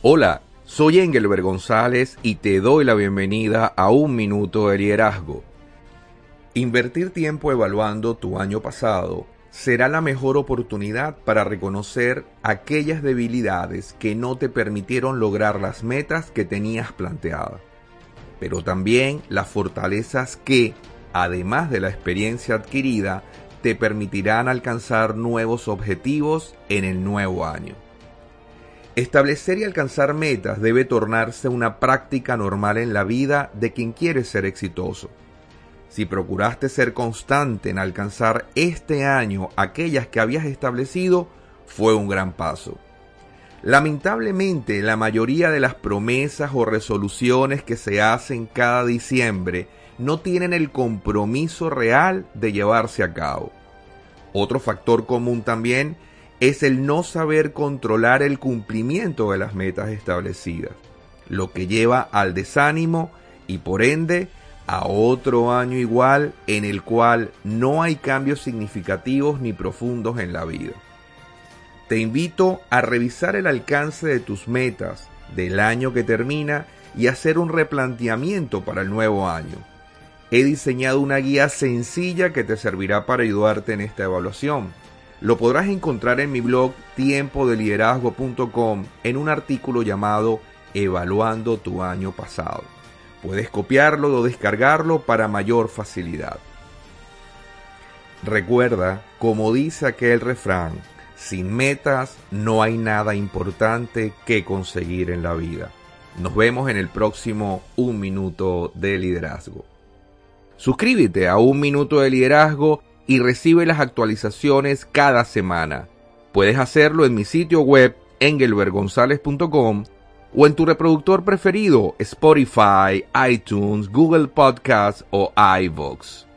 Hola, soy Engelbert González y te doy la bienvenida a Un Minuto de Liderazgo. Invertir tiempo evaluando tu año pasado será la mejor oportunidad para reconocer aquellas debilidades que no te permitieron lograr las metas que tenías planteadas, pero también las fortalezas que, además de la experiencia adquirida, te permitirán alcanzar nuevos objetivos en el nuevo año. Establecer y alcanzar metas debe tornarse una práctica normal en la vida de quien quiere ser exitoso. Si procuraste ser constante en alcanzar este año aquellas que habías establecido, fue un gran paso. Lamentablemente, la mayoría de las promesas o resoluciones que se hacen cada diciembre no tienen el compromiso real de llevarse a cabo. Otro factor común también es el no saber controlar el cumplimiento de las metas establecidas, lo que lleva al desánimo y por ende a otro año igual en el cual no hay cambios significativos ni profundos en la vida. Te invito a revisar el alcance de tus metas del año que termina y hacer un replanteamiento para el nuevo año. He diseñado una guía sencilla que te servirá para ayudarte en esta evaluación lo podrás encontrar en mi blog tiempodeliderazgo.com en un artículo llamado Evaluando tu año pasado. Puedes copiarlo o descargarlo para mayor facilidad. Recuerda, como dice aquel refrán, sin metas no hay nada importante que conseguir en la vida. Nos vemos en el próximo Un Minuto de Liderazgo. Suscríbete a Un Minuto de Liderazgo y recibe las actualizaciones cada semana. Puedes hacerlo en mi sitio web engelbergonzalez.com o en tu reproductor preferido Spotify, iTunes, Google Podcasts o iVoox.